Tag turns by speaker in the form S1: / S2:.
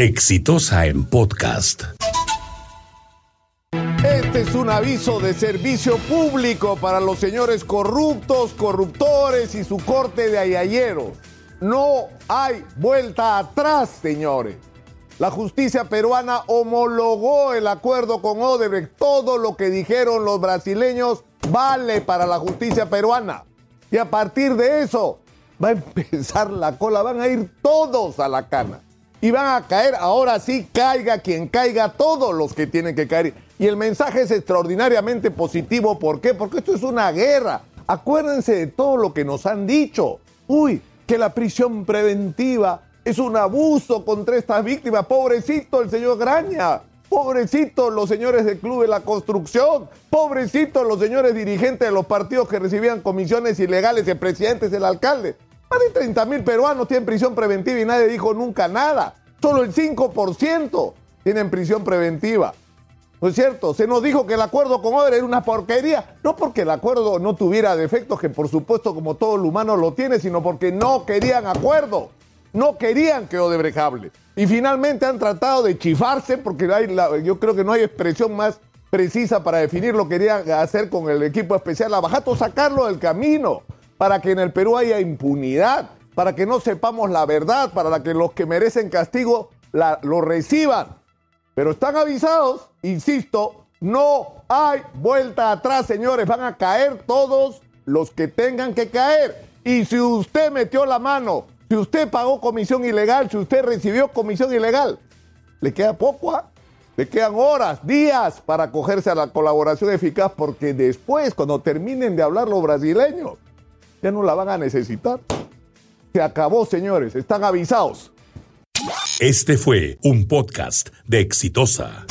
S1: Exitosa en podcast.
S2: Este es un aviso de servicio público para los señores corruptos, corruptores y su corte de ayayeros. No hay vuelta atrás, señores. La justicia peruana homologó el acuerdo con Odebrecht. Todo lo que dijeron los brasileños vale para la justicia peruana. Y a partir de eso va a empezar la cola, van a ir todos a la cana. Y van a caer, ahora sí, caiga quien caiga, todos los que tienen que caer. Y el mensaje es extraordinariamente positivo. ¿Por qué? Porque esto es una guerra. Acuérdense de todo lo que nos han dicho. Uy, que la prisión preventiva es un abuso contra estas víctimas. Pobrecito el señor Graña. Pobrecito los señores del Club de la Construcción. Pobrecito los señores dirigentes de los partidos que recibían comisiones ilegales, el presidente es el alcalde. Más de 30 mil peruanos tienen prisión preventiva y nadie dijo nunca nada. Solo el 5% tienen prisión preventiva. ¿No es cierto? Se nos dijo que el acuerdo con Oder era una porquería. No porque el acuerdo no tuviera defectos, que por supuesto como todo el humano lo tiene, sino porque no querían acuerdo. No querían que Odebrecht hable. Y finalmente han tratado de chifarse, porque hay yo creo que no hay expresión más precisa para definir lo que querían hacer con el equipo especial Abajato, sacarlo del camino, para que en el Perú haya impunidad, para que no sepamos la verdad, para que los que merecen castigo lo reciban. Pero están avisados, insisto, no hay vuelta atrás, señores. Van a caer todos los que tengan que caer. Y si usted metió la mano, si usted pagó comisión ilegal, si usted recibió comisión ilegal, le queda poco, ¿ah? le quedan horas, días para acogerse a la colaboración eficaz, porque después, cuando terminen de hablar los brasileños, ya no la van a necesitar. Se acabó, señores, están avisados.
S1: Este fue un podcast de Exitosa.